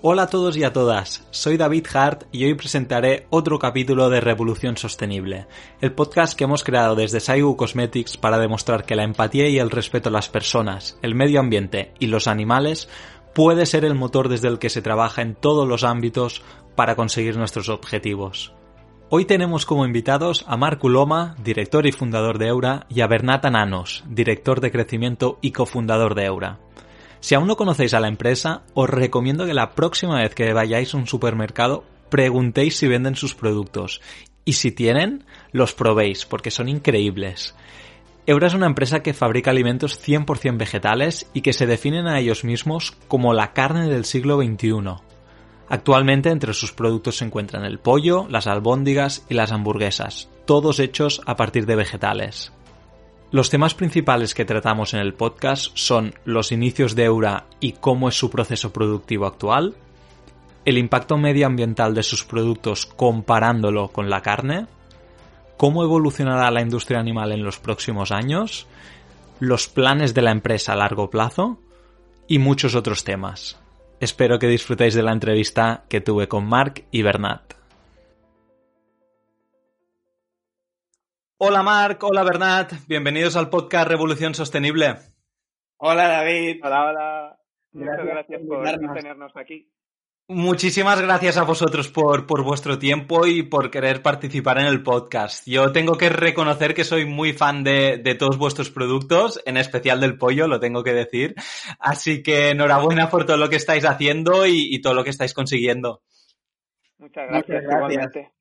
Hola a todos y a todas, soy David Hart y hoy presentaré otro capítulo de Revolución Sostenible, el podcast que hemos creado desde Saigu Cosmetics para demostrar que la empatía y el respeto a las personas, el medio ambiente y los animales puede ser el motor desde el que se trabaja en todos los ámbitos para conseguir nuestros objetivos. Hoy tenemos como invitados a Marc Uloma, director y fundador de Eura, y a Bernat Ananos, director de crecimiento y cofundador de Eura. Si aún no conocéis a la empresa, os recomiendo que la próxima vez que vayáis a un supermercado preguntéis si venden sus productos y si tienen, los probéis porque son increíbles. Eura es una empresa que fabrica alimentos 100% vegetales y que se definen a ellos mismos como la carne del siglo XXI. Actualmente entre sus productos se encuentran el pollo, las albóndigas y las hamburguesas, todos hechos a partir de vegetales. Los temas principales que tratamos en el podcast son los inicios de Eura y cómo es su proceso productivo actual, el impacto medioambiental de sus productos comparándolo con la carne, cómo evolucionará la industria animal en los próximos años, los planes de la empresa a largo plazo y muchos otros temas. Espero que disfrutéis de la entrevista que tuve con Mark y Bernat. Hola Marc, hola Bernat, bienvenidos al podcast Revolución Sostenible. Hola David. Hola, hola. Muchas gracias, por tenernos aquí. Muchísimas gracias a vosotros por, por, vuestro tiempo y por querer participar en el podcast. Yo tengo que reconocer que soy muy fan de, de, todos vuestros productos, en especial del pollo, lo tengo que decir. Así que enhorabuena por todo lo que estáis haciendo y, y todo lo que estáis consiguiendo. Muchas gracias, Muchas gracias.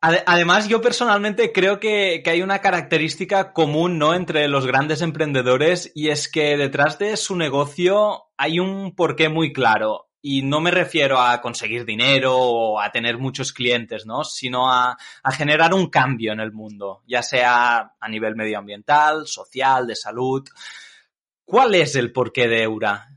Además, yo personalmente creo que, hay una característica común ¿no? entre los grandes emprendedores y es que detrás de su negocio hay un porqué muy claro. Y no me refiero a conseguir dinero o a tener muchos clientes, ¿no? Sino a, a generar un cambio en el mundo, ya sea a nivel medioambiental, social, de salud. ¿Cuál es el porqué de Eura?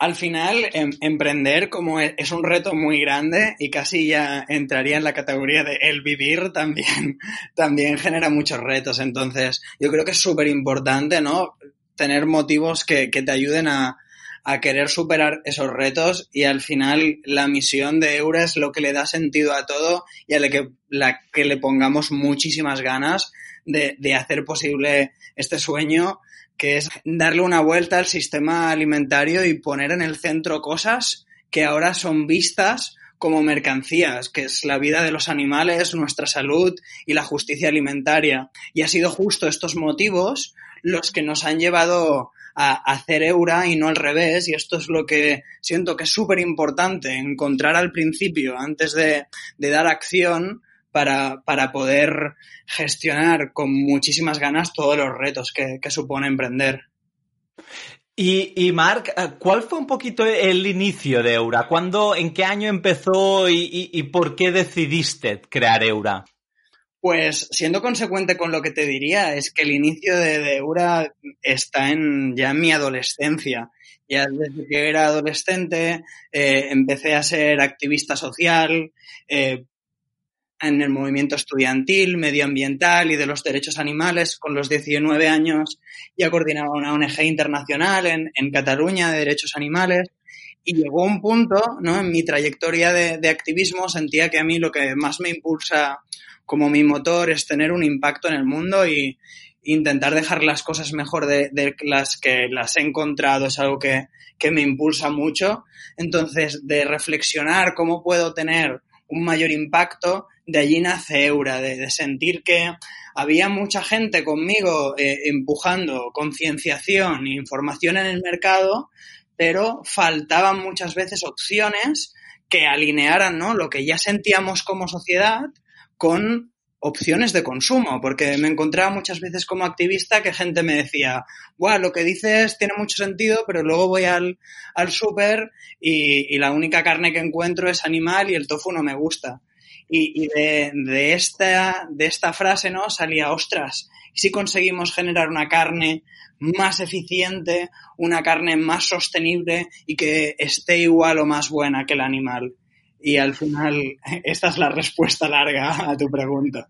Al final, em, emprender como es, es, un reto muy grande y casi ya entraría en la categoría de el vivir también, también genera muchos retos. Entonces, yo creo que es súper importante, ¿no? Tener motivos que, que te ayuden a, a, querer superar esos retos y al final la misión de Eura es lo que le da sentido a todo y a la que, la que le pongamos muchísimas ganas de, de hacer posible este sueño que es darle una vuelta al sistema alimentario y poner en el centro cosas que ahora son vistas como mercancías, que es la vida de los animales, nuestra salud y la justicia alimentaria. Y ha sido justo estos motivos los que nos han llevado a hacer Eura y no al revés. Y esto es lo que siento que es súper importante, encontrar al principio, antes de, de dar acción, para, para poder gestionar con muchísimas ganas todos los retos que, que supone emprender. Y, y Marc, eh, ¿cuál fue un poquito el inicio de Eura? ¿Cuándo, en qué año empezó y, y, y por qué decidiste crear Eura? Pues siendo consecuente con lo que te diría, es que el inicio de, de Eura está en, ya en mi adolescencia. Ya desde que era adolescente eh, empecé a ser activista social, eh, en el movimiento estudiantil, medioambiental y de los derechos animales. Con los 19 años ya coordinaba una ONG internacional en, en Cataluña de derechos animales. Y llegó un punto, ¿no? En mi trayectoria de, de, activismo sentía que a mí lo que más me impulsa como mi motor es tener un impacto en el mundo y intentar dejar las cosas mejor de, de las que las he encontrado es algo que, que me impulsa mucho. Entonces, de reflexionar cómo puedo tener un mayor impacto, de allí nace Eura, de, de sentir que había mucha gente conmigo eh, empujando concienciación e información en el mercado, pero faltaban muchas veces opciones que alinearan ¿no? lo que ya sentíamos como sociedad con opciones de consumo, porque me encontraba muchas veces como activista que gente me decía, Buah, lo que dices tiene mucho sentido, pero luego voy al, al súper y, y, la única carne que encuentro es animal y el tofu no me gusta. Y, y de, de, esta, de esta frase, ¿no? Salía, ostras, si conseguimos generar una carne más eficiente, una carne más sostenible y que esté igual o más buena que el animal. Y al final, esta es la respuesta larga a tu pregunta.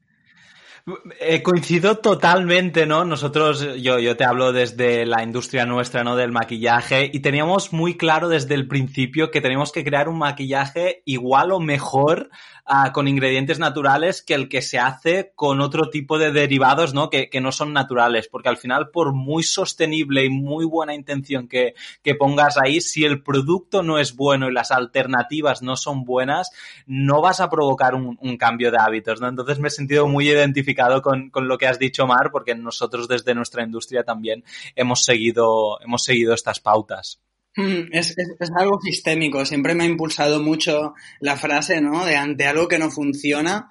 Eh, coincido totalmente, ¿no? Nosotros, yo, yo te hablo desde la industria nuestra, ¿no? Del maquillaje y teníamos muy claro desde el principio que teníamos que crear un maquillaje igual o mejor uh, con ingredientes naturales que el que se hace con otro tipo de derivados, ¿no? Que, que, no son naturales, porque al final, por muy sostenible y muy buena intención que, que pongas ahí, si el producto no es bueno y las alternativas no son buenas, no vas a provocar un, un cambio de hábitos, ¿no? Entonces me he sentido muy identificado con, con, lo que has dicho, Mar, porque nosotros desde nuestra industria también hemos seguido, hemos seguido estas pautas. Mm, es, es, algo sistémico. Siempre me ha impulsado mucho la frase, ¿no? De ante algo que no funciona,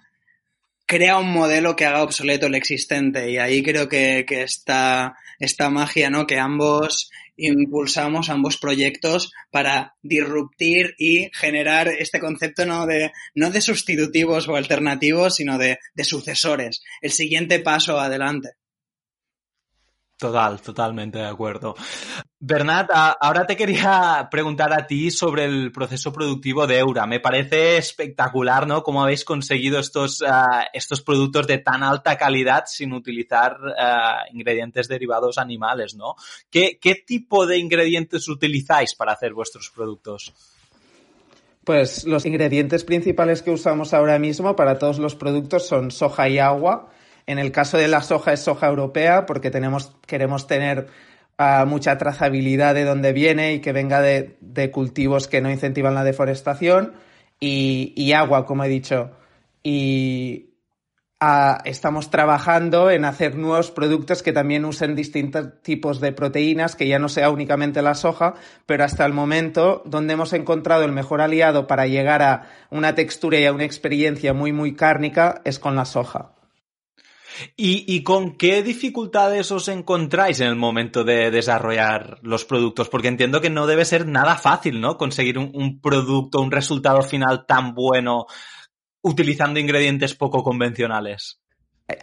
crea un modelo que haga obsoleto el existente. Y ahí creo que, que está esta magia, ¿no? Que ambos impulsamos ambos proyectos para disruptir y generar este concepto no de, no de sustitutivos o alternativos, sino de, de sucesores. El siguiente paso adelante. Total, totalmente de acuerdo. Bernat, ahora te quería preguntar a ti sobre el proceso productivo de Eura. Me parece espectacular, ¿no? Cómo habéis conseguido estos, uh, estos productos de tan alta calidad sin utilizar uh, ingredientes derivados animales, ¿no? ¿Qué, ¿Qué tipo de ingredientes utilizáis para hacer vuestros productos? Pues los ingredientes principales que usamos ahora mismo para todos los productos son soja y agua en el caso de la soja es soja europea porque tenemos, queremos tener uh, mucha trazabilidad de dónde viene y que venga de, cultivos que no incentivan la deforestación y, agua, como he dicho. Y uh, estamos trabajando en hacer nuevos productos que también usen distintos tipos de proteínas, que ya no sea únicamente la soja, pero hasta el momento donde hemos encontrado el mejor aliado para llegar a una textura y a una experiencia muy, muy cárnica es con la soja. ¿Y, ¿Y, con qué dificultades os encontráis en el momento de desarrollar los productos? Porque entiendo que no debe ser nada fácil, ¿no? Conseguir un producto, un resultado final tan bueno utilizando ingredientes poco convencionales.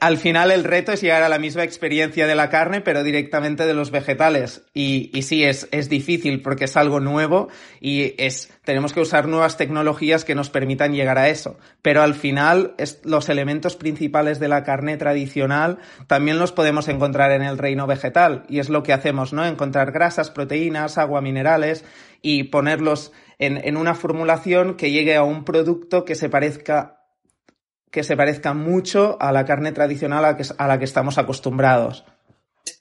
Al final el reto es llegar a la misma experiencia de la carne, pero directamente de los vegetales. Y, sí, es, es, difícil porque es algo nuevo y es, tenemos que usar nuevas tecnologías que nos permitan llegar a eso. Pero al final es, los elementos principales de la carne tradicional también los podemos encontrar en el reino vegetal. Y es lo que hacemos, ¿no? Encontrar grasas, proteínas, agua, minerales y ponerlos en, en una formulación que llegue a un producto que se parezca que se parezca mucho a la carne tradicional a la que, a la que estamos acostumbrados.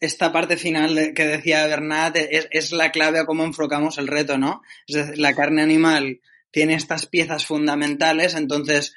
Esta parte final que decía Bernat es, es, la clave a cómo enfocamos el reto, ¿no? Es decir, la carne animal tiene estas piezas fundamentales, entonces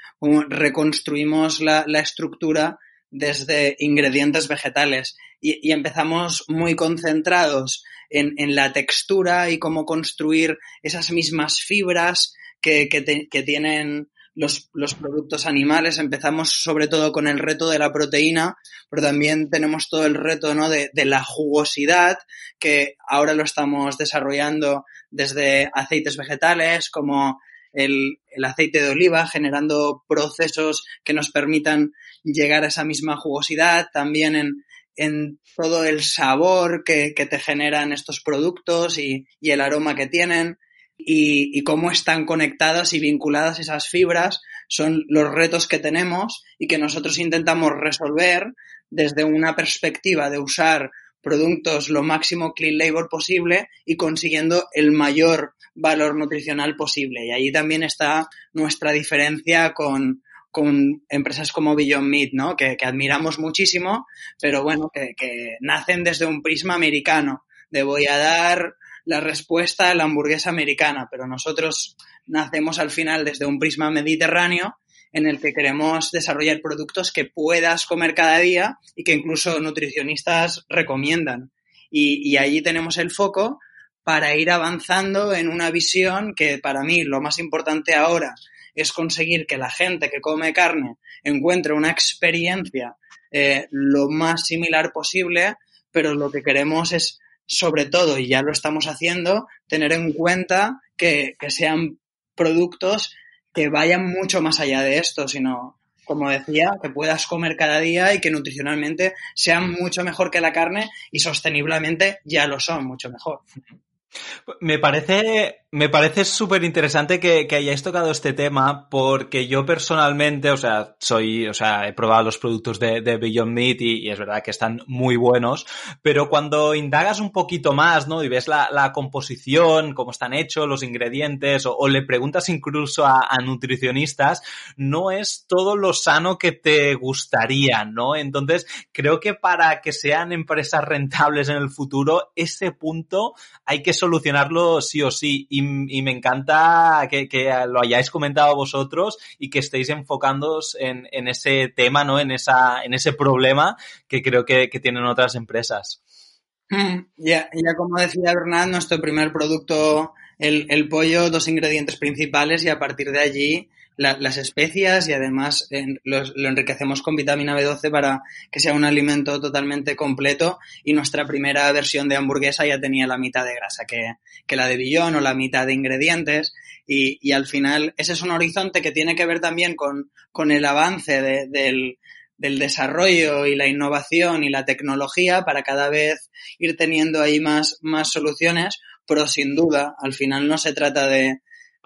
reconstruimos la, la estructura desde ingredientes vegetales y, empezamos muy concentrados en, en, la textura y cómo construir esas mismas fibras que, que tienen los, los, productos animales. Empezamos sobre todo con el reto de la proteína, pero también tenemos todo el reto ¿no? de, de la jugosidad, que ahora lo estamos desarrollando desde aceites vegetales como el, el, aceite de oliva, generando procesos que nos permitan llegar a esa misma jugosidad, también en, en todo el sabor que, que te generan estos productos y, y el aroma que tienen y, y, cómo están conectadas y vinculadas esas fibras son los retos que tenemos y que nosotros intentamos resolver desde una perspectiva de usar productos lo máximo clean label posible y consiguiendo el mayor valor nutricional posible. Y ahí también está nuestra diferencia con, con empresas como Beyond Meat, ¿no? Que, que admiramos muchísimo, pero bueno, que, que nacen desde un prisma americano de voy a dar la respuesta a la hamburguesa americana, pero nosotros nacemos al final desde un prisma mediterráneo en el que queremos desarrollar productos que puedas comer cada día y que incluso nutricionistas recomiendan. Y, y allí tenemos el foco para ir avanzando en una visión que para mí lo más importante ahora es conseguir que la gente que come carne encuentre una experiencia eh, lo más similar posible, pero lo que queremos es sobre todo, y ya lo estamos haciendo, tener en cuenta que, que sean productos que vayan mucho más allá de esto, sino, como decía, que puedas comer cada día y que nutricionalmente sean mucho mejor que la carne y sosteniblemente ya lo son mucho mejor. Me parece, me parece súper interesante que, hayáis tocado este tema porque yo personalmente, o sea, soy, o sea, he probado los productos de, Beyond Meat y, es verdad que están muy buenos, pero cuando indagas un poquito más, ¿no? Y ves la, composición, cómo están hechos, los ingredientes, o, le preguntas incluso a, nutricionistas, no es todo lo sano que te gustaría, ¿no? Entonces, creo que para que sean empresas rentables en el futuro, ese punto hay que solucionarlo sí o sí. Y, me encanta que, lo hayáis comentado vosotros y que estéis enfocándoos en, ese tema, ¿no? En, esa, en ese problema que creo que, tienen otras empresas. Mm, ya, ya como decía Bernard, nuestro primer producto, el, el pollo, dos ingredientes principales y a partir de allí las especias y además lo enriquecemos con vitamina B12 para que sea un alimento totalmente completo. Y nuestra primera versión de hamburguesa ya tenía la mitad de grasa que, que la de billón o la mitad de ingredientes. Y, y, al final ese es un horizonte que tiene que ver también con, con el avance del, del desarrollo y la innovación y la tecnología para cada vez ir teniendo ahí más, más soluciones, pero sin duda, al final no se trata de,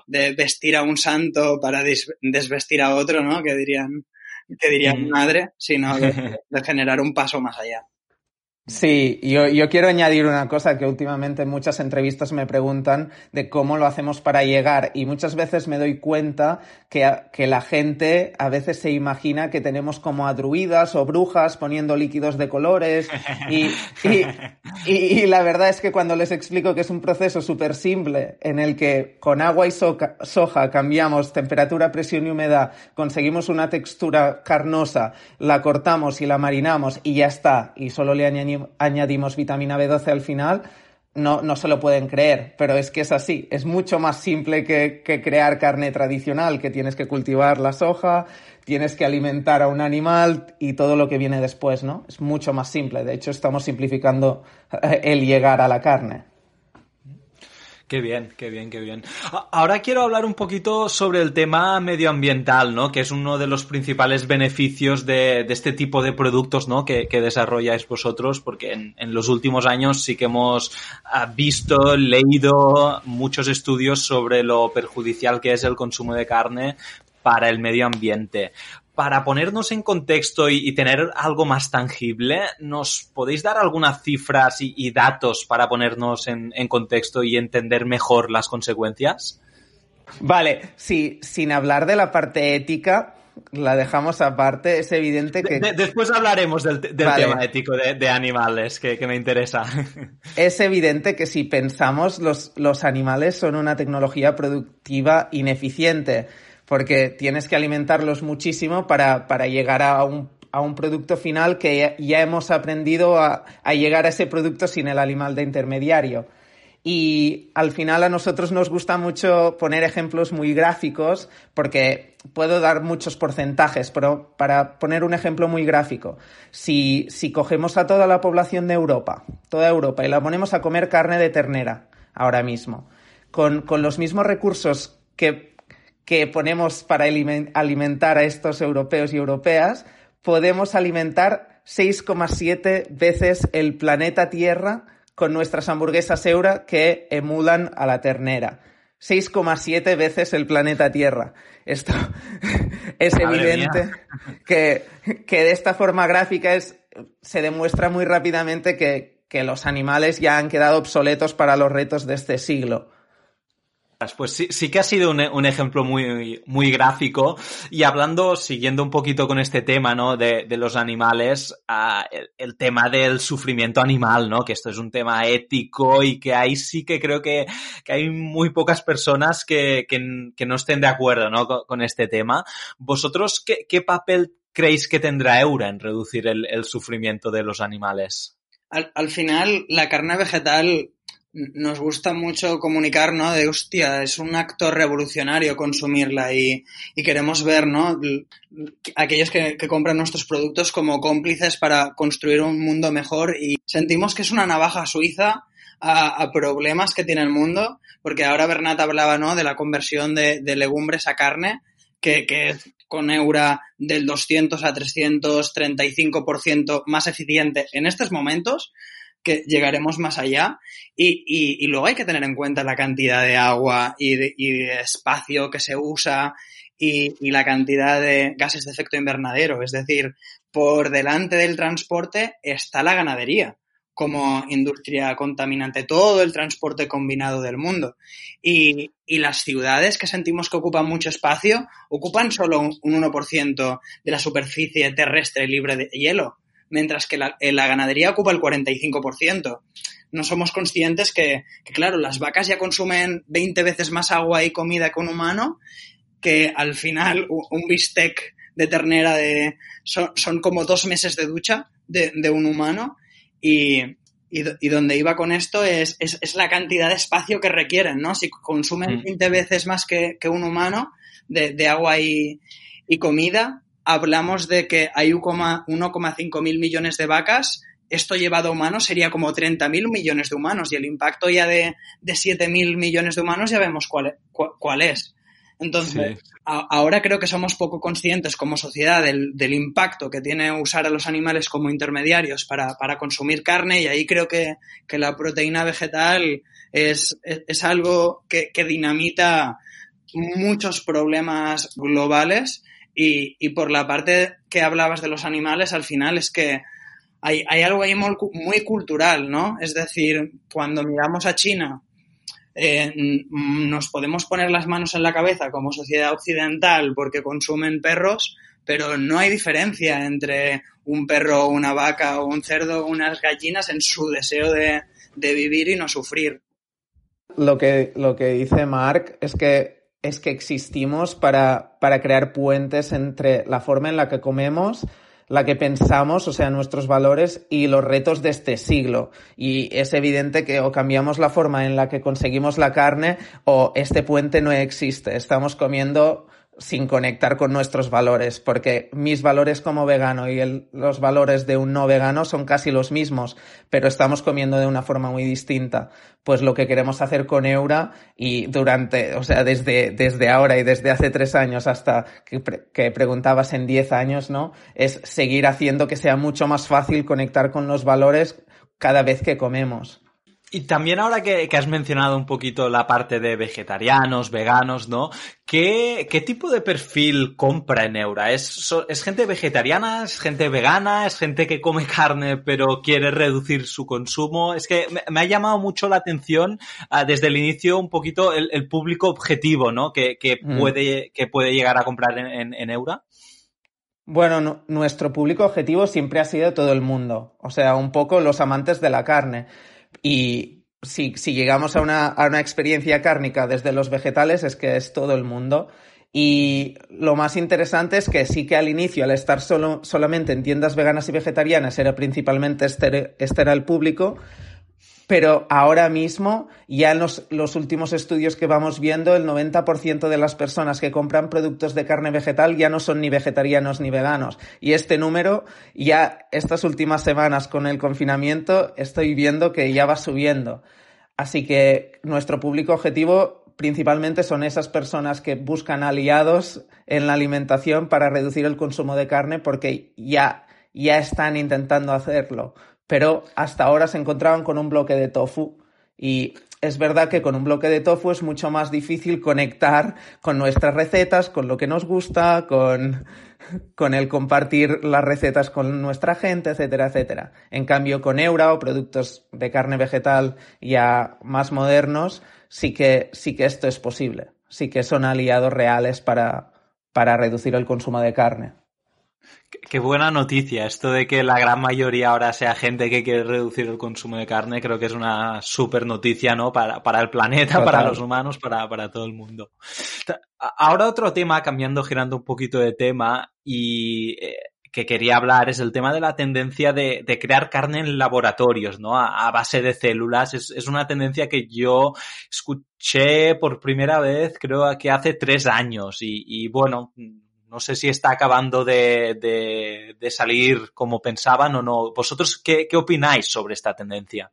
de vestir a un santo para desvestir a otro, ¿no? Que dirían, que dirían madre, sino de, generar un paso más allá. Sí, yo, yo, quiero añadir una cosa que últimamente en muchas entrevistas me preguntan de cómo lo hacemos para llegar y muchas veces me doy cuenta que, que la gente a veces se imagina que tenemos como a druidas o brujas poniendo líquidos de colores y, y, la verdad es que cuando les explico que es un proceso súper simple en el que con agua y soja cambiamos temperatura, presión y humedad, conseguimos una textura carnosa, la cortamos y la marinamos y ya está y solo le añadimos añadimos vitamina B12 al final, no, no se lo pueden creer, pero es que es así. Es mucho más simple que, que, crear carne tradicional, que tienes que cultivar la soja, tienes que alimentar a un animal y todo lo que viene después, ¿no? Es mucho más simple. De hecho, estamos simplificando el llegar a la carne. Qué bien, qué bien, qué bien. Ahora quiero hablar un poquito sobre el tema medioambiental, ¿no? Que es uno de los principales beneficios de, este tipo de productos, ¿no? Que, desarrolláis vosotros, porque en, en, los últimos años sí que hemos ah, visto, leído muchos estudios sobre lo perjudicial que es el consumo de carne para el medio ambiente para ponernos en contexto y, tener algo más tangible, ¿nos podéis dar algunas cifras y, datos para ponernos en, contexto y entender mejor las consecuencias? Vale, sí, sin hablar de la parte ética, la dejamos aparte, es evidente que... después hablaremos del, tema ético de, animales, que, me interesa. Es evidente que si pensamos, los, los animales son una tecnología productiva ineficiente porque tienes que alimentarlos muchísimo para, llegar a un, producto final que ya, hemos aprendido a, llegar a ese producto sin el animal de intermediario. Y al final a nosotros nos gusta mucho poner ejemplos muy gráficos porque puedo dar muchos porcentajes, pero para poner un ejemplo muy gráfico, si, cogemos a toda la población de Europa, toda Europa, y la ponemos a comer carne de ternera ahora mismo, con, con los mismos recursos que que ponemos para alimentar a estos europeos y europeas, podemos alimentar 6,7 veces el planeta Tierra con nuestras hamburguesas Eura que emulan a la ternera. 6,7 veces el planeta Tierra. Esto es evidente que, que, de esta forma gráfica es, se demuestra muy rápidamente que, que los animales ya han quedado obsoletos para los retos de este siglo. Pues sí, sí que ha sido un, ejemplo muy, muy gráfico. Y hablando, siguiendo un poquito con este tema, ¿no? De, los animales, ah, el, tema del sufrimiento animal, ¿no? Que esto es un tema ético y que ahí sí que creo que, hay muy pocas personas que, no estén de acuerdo, ¿no? Con, este tema. ¿Vosotros qué, papel creéis que tendrá Eura en reducir el, sufrimiento de los animales? al, final, la carne vegetal nos gusta mucho comunicar, ¿no? De hostia, es un acto revolucionario consumirla y, queremos ver, ¿no? Aquellos que, compran nuestros productos como cómplices para construir un mundo mejor y sentimos que es una navaja suiza a, problemas que tiene el mundo, porque ahora Bernat hablaba, ¿no? De la conversión de, legumbres a carne, que, que con Eura del 200 a 335% más eficiente en estos momentos que llegaremos más allá y, y, luego hay que tener en cuenta la cantidad de agua y de, espacio que se usa y, y, la cantidad de gases de efecto invernadero. Es decir, por delante del transporte está la ganadería como industria contaminante, todo el transporte combinado del mundo. Y, y, las ciudades que sentimos que ocupan mucho espacio ocupan solo un, 1% de la superficie terrestre libre de hielo, mientras que la, la ganadería ocupa el 45%. No somos conscientes que, que, claro, las vacas ya consumen 20 veces más agua y comida que un humano, que al final un bistec de ternera de, son, son como dos meses de ducha de, de un humano y, y, donde iba con esto es, es, es, la cantidad de espacio que requieren, ¿no? Si consumen 20 mm. veces más que, que un humano de, de agua y, y, comida, hablamos de que hay 1,5 mil millones de vacas. Esto llevado a humanos sería como 30 mil millones de humanos y el impacto ya de, de 7 mil millones de humanos ya vemos cuál, cuál es. Entonces, ahora creo que somos poco conscientes como sociedad del, del, impacto que tiene usar a los animales como intermediarios para, para consumir carne y ahí creo que, que la proteína vegetal es, es, es algo que, que, dinamita muchos problemas globales y, por la parte que hablabas de los animales, al final es que hay, algo ahí muy, cultural, ¿no? Es decir, cuando miramos a China, eh, nos podemos poner las manos en la cabeza como sociedad occidental porque consumen perros, pero no hay diferencia entre un perro, una vaca o un cerdo unas gallinas en su deseo de, de vivir y no sufrir. Lo que, lo que dice Mark es que, es que existimos para, para crear puentes entre la forma en la que comemos la que pensamos, o sea, nuestros valores y los retos de este siglo. Y es evidente que o cambiamos la forma en la que conseguimos la carne o este puente no existe. Estamos comiendo sin conectar con nuestros valores, porque mis valores como vegano y los valores de un no vegano son casi los mismos, pero estamos comiendo de una forma muy distinta. Pues lo que queremos hacer con Eura y durante, o sea, desde, desde ahora y desde hace tres años hasta que preguntabas en diez años, ¿no? Es seguir haciendo que sea mucho más fácil conectar con los valores cada vez que comemos. Y también ahora que, que, has mencionado un poquito la parte de vegetarianos, veganos, ¿no? ¿Qué, qué tipo de perfil compra en Eura? ¿Es, ¿Es gente vegetariana? ¿Es gente vegana? ¿Es gente que come carne pero quiere reducir su consumo? Es que me, me ha llamado mucho la atención uh, desde el inicio un poquito el, el público objetivo, ¿no? Que, que mm. puede, que puede llegar a comprar en, en, en Eura. Bueno, no, nuestro público objetivo siempre ha sido todo el mundo, o sea, un poco los amantes de la carne. Y si, si llegamos a una, a una experiencia cárnica desde los vegetales es que es todo el mundo. Y lo más interesante es que sí que al inicio, al estar solo, solamente en tiendas veganas y vegetarianas, era principalmente este, este era el público, pero ahora mismo, ya en los, los, últimos estudios que vamos viendo, el 90% de las personas que compran productos de carne vegetal ya no son ni vegetarianos ni veganos. Y este número, ya estas últimas semanas con el confinamiento, estoy viendo que ya va subiendo. Así que nuestro público objetivo principalmente son esas personas que buscan aliados en la alimentación para reducir el consumo de carne porque ya, ya están intentando hacerlo pero hasta ahora se encontraban con un bloque de tofu y es verdad que con un bloque de tofu es mucho más difícil conectar con nuestras recetas, con lo que nos gusta, con, con el compartir las recetas con nuestra gente, etcétera, etcétera. En cambio, con Eura o productos de carne vegetal ya más modernos, sí que, sí que esto es posible. Sí que son aliados reales para, para reducir el consumo de carne. Qué buena noticia. Esto de que la gran mayoría ahora sea gente que quiere reducir el consumo de carne, creo que es una súper noticia, ¿no? Para, para el planeta, Total. para los humanos, para, para todo el mundo. Ahora otro tema, cambiando, girando un poquito de tema, y eh, que quería hablar es el tema de la tendencia de, de crear carne en laboratorios, ¿no? A, a base de células. Es, es, una tendencia que yo escuché por primera vez, creo que hace tres años. Y, y bueno, no sé si está acabando de, de, salir como pensaban o no. ¿Vosotros qué, qué opináis sobre esta tendencia?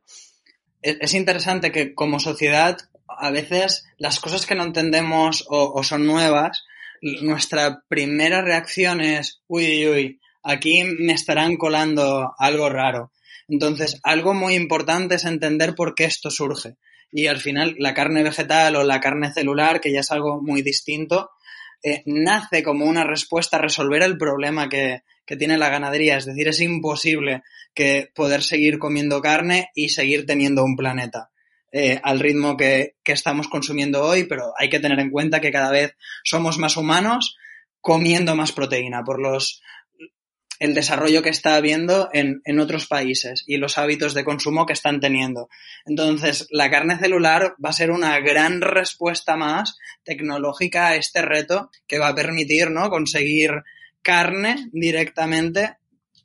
Es interesante que como sociedad a veces las cosas que no entendemos o, o son nuevas, nuestra primera reacción es, uy, uy, aquí me estarán colando algo raro. Entonces, algo muy importante es entender por qué esto surge. Y al final, la carne vegetal o la carne celular, que ya es algo muy distinto, eh, nace como una respuesta a resolver el problema que, que tiene la ganadería. Es decir, es imposible que poder seguir comiendo carne y seguir teniendo un planeta. Eh, al ritmo que, que, estamos consumiendo hoy, pero hay que tener en cuenta que cada vez somos más humanos comiendo más proteína por los el desarrollo que está habiendo en, en, otros países y los hábitos de consumo que están teniendo. Entonces, la carne celular va a ser una gran respuesta más tecnológica a este reto que va a permitir ¿no? conseguir carne directamente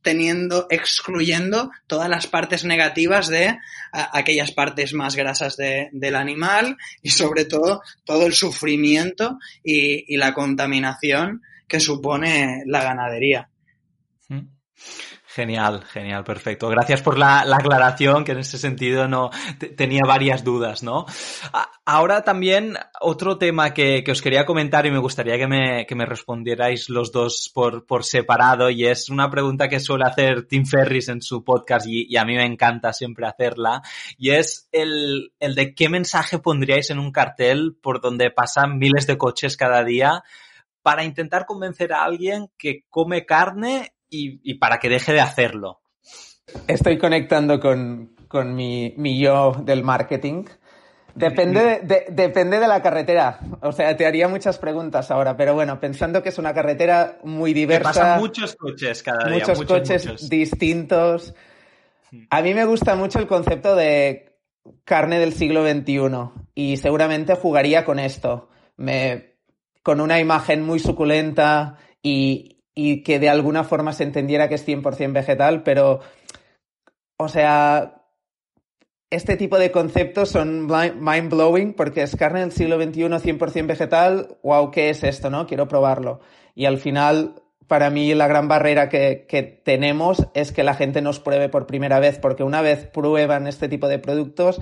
teniendo, excluyendo todas las partes negativas de aquellas partes más grasas de, del animal y sobre todo todo el sufrimiento y, y la contaminación que supone la ganadería. Genial, genial, perfecto. Gracias por la, la aclaración, que en ese sentido no tenía varias dudas, ¿no? Ahora también otro tema que, que, os quería comentar y me gustaría que me, que me respondierais los dos por, por, separado y es una pregunta que suele hacer Tim Ferris en su podcast y, y a mí me encanta siempre hacerla y es el, el de qué mensaje pondríais en un cartel por donde pasan miles de coches cada día para intentar convencer a alguien que come carne y, y, para que deje de hacerlo. Estoy conectando con, con mi, mi, yo del marketing. Depende de, de, depende de la carretera. O sea, te haría muchas preguntas ahora, pero bueno, pensando que es una carretera muy diversa. Que pasan muchos coches cada día. Muchos, muchos coches muchos. distintos. A mí me gusta mucho el concepto de carne del siglo XXI y seguramente jugaría con esto. Me, con una imagen muy suculenta y, y que de alguna forma se entendiera que es 100% vegetal, pero, o sea, este tipo de conceptos son mind blowing porque es carne del siglo XXI 100% vegetal, wow, ¿qué es esto, no? Quiero probarlo. Y al final, para mí la gran barrera que, que tenemos es que la gente nos pruebe por primera vez, porque una vez prueban este tipo de productos,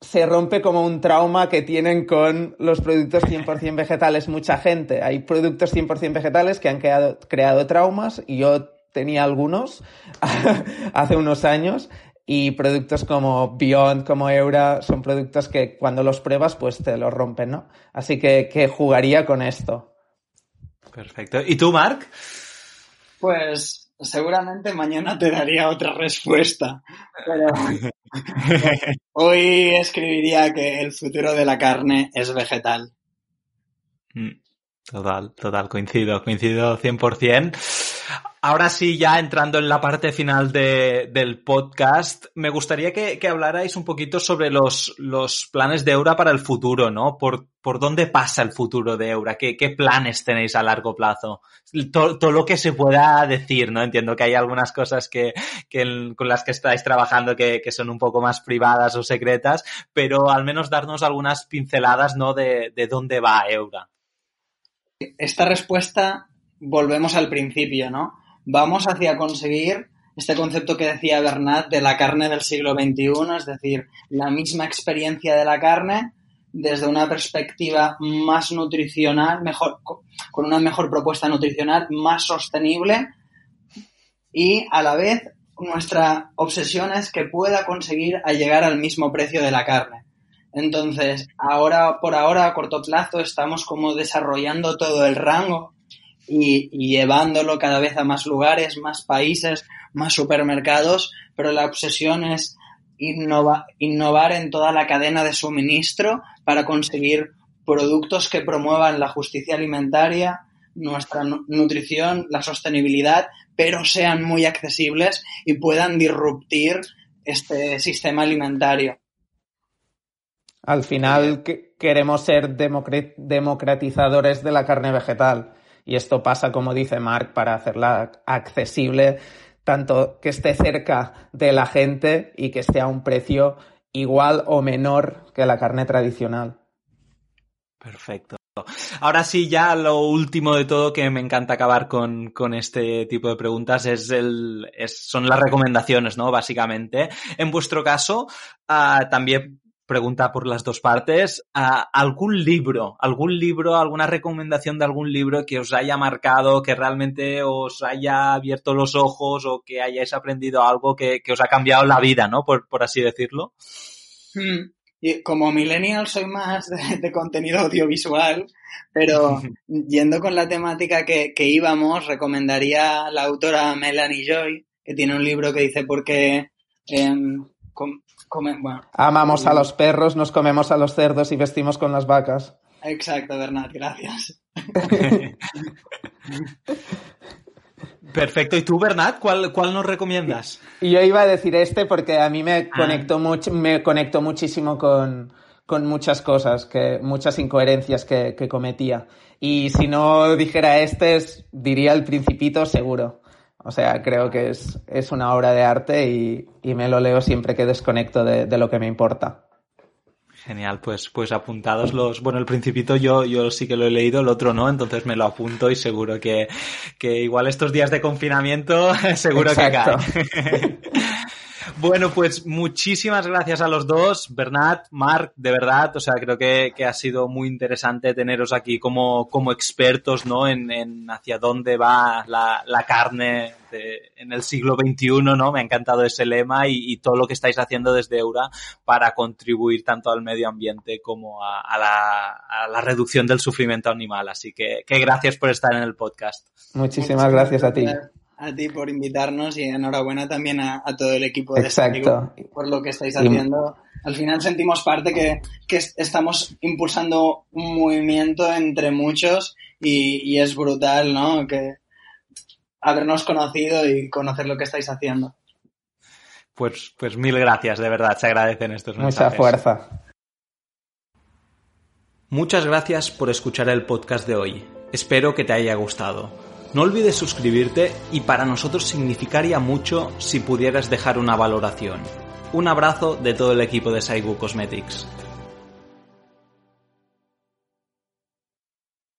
se rompe como un trauma que tienen con los productos 100% vegetales mucha gente. Hay productos 100% vegetales que han creado, creado traumas y yo tenía algunos hace unos años y productos como Beyond, como Eura, son productos que cuando los pruebas pues te los rompen, ¿no? Así que, que jugaría con esto. Perfecto. ¿Y tú, Mark? Pues seguramente mañana te daría otra respuesta. Pero hoy escribiría que el futuro de la carne es vegetal. Total, total, coincido, coincido 100%. Ahora sí, ya entrando en la parte final de, del podcast, me gustaría que, que, hablarais un poquito sobre los, los planes de Eura para el futuro, ¿no? Por, por dónde pasa el futuro de Eura, qué, qué planes tenéis a largo plazo. Todo, lo que se pueda decir, ¿no? Entiendo que hay algunas cosas que, que con las que estáis trabajando que, que, son un poco más privadas o secretas, pero al menos darnos algunas pinceladas, ¿no? De, de dónde va Eura. Esta respuesta, volvemos al principio, ¿no? Vamos hacia conseguir este concepto que decía Bernat de la carne del siglo XXI, es decir, la misma experiencia de la carne desde una perspectiva más nutricional, mejor, con una mejor propuesta nutricional, más sostenible y a la vez nuestra obsesión es que pueda conseguir llegar al mismo precio de la carne. Entonces, ahora, por ahora, a corto plazo, estamos como desarrollando todo el rango y, y, llevándolo cada vez a más lugares, más países, más supermercados, pero la obsesión es innova, innovar en toda la cadena de suministro para conseguir productos que promuevan la justicia alimentaria, nuestra nutrición, la sostenibilidad, pero sean muy accesibles y puedan disruptir este sistema alimentario. Al final queremos ser democratizadores de la carne vegetal y esto pasa, como dice Mark, para hacerla accesible, tanto que esté cerca de la gente y que esté a un precio igual o menor que la carne tradicional. Perfecto. Ahora sí, ya lo último de todo que me encanta acabar con, con este tipo de preguntas es el, es, son las recomendaciones, ¿no? Básicamente. En vuestro caso, uh, también pregunta por las dos partes. ¿Algún libro, algún libro, alguna recomendación de algún libro que os haya marcado, que realmente os haya abierto los ojos o que hayáis aprendido algo que, os ha cambiado la vida, ¿no? Por, así decirlo. Hmm. Y como millennial soy más de, contenido audiovisual, pero yendo con la temática que, íbamos, recomendaría la autora Melanie Joy, que tiene un libro que dice por qué Amamos a los perros, nos comemos a los cerdos y vestimos con las vacas. Exacto, Bernat, gracias. Perfecto. ¿Y tú, Bernat, cuál, cuál nos recomiendas? Yo iba a decir este porque a mí me conectó, mucho, me conectó muchísimo con, muchas cosas, que, muchas incoherencias que, que cometía. Y si no dijera este, diría el principito seguro. O sea, creo que es, es una obra de arte y, y, me lo leo siempre que desconecto de, de, lo que me importa. Genial, pues, pues apuntados los. Bueno, el Principito yo, yo sí que lo he leído, el otro no, entonces me lo apunto y seguro que, que igual estos días de confinamiento seguro que cae. Bueno, pues muchísimas gracias a los dos, Bernat, Marc, de verdad, o sea, creo que, ha sido muy interesante teneros aquí como, como expertos, ¿no? En, en hacia dónde va la, la carne en el siglo XXI, ¿no? Me ha encantado ese lema y, todo lo que estáis haciendo desde Eura para contribuir tanto al medio ambiente como a, la, a la, reducción del sufrimiento animal. Así que, que gracias por estar en el podcast. Muchísimas gracias a ti a ti por invitarnos y enhorabuena también a, todo el equipo de Exacto. por lo que estáis haciendo. Al final sentimos parte que, estamos impulsando un movimiento entre muchos y, es brutal, ¿no? Que habernos conocido y conocer lo que estáis haciendo. Pues, pues mil gracias, de verdad, se agradecen estos mensajes. Mucha fuerza. Muchas gracias por escuchar el podcast de hoy. Espero que te haya gustado. No olvides suscribirte y para nosotros significaría mucho si pudieras dejar una valoración. Un abrazo de todo el equipo de Saigu Cosmetics.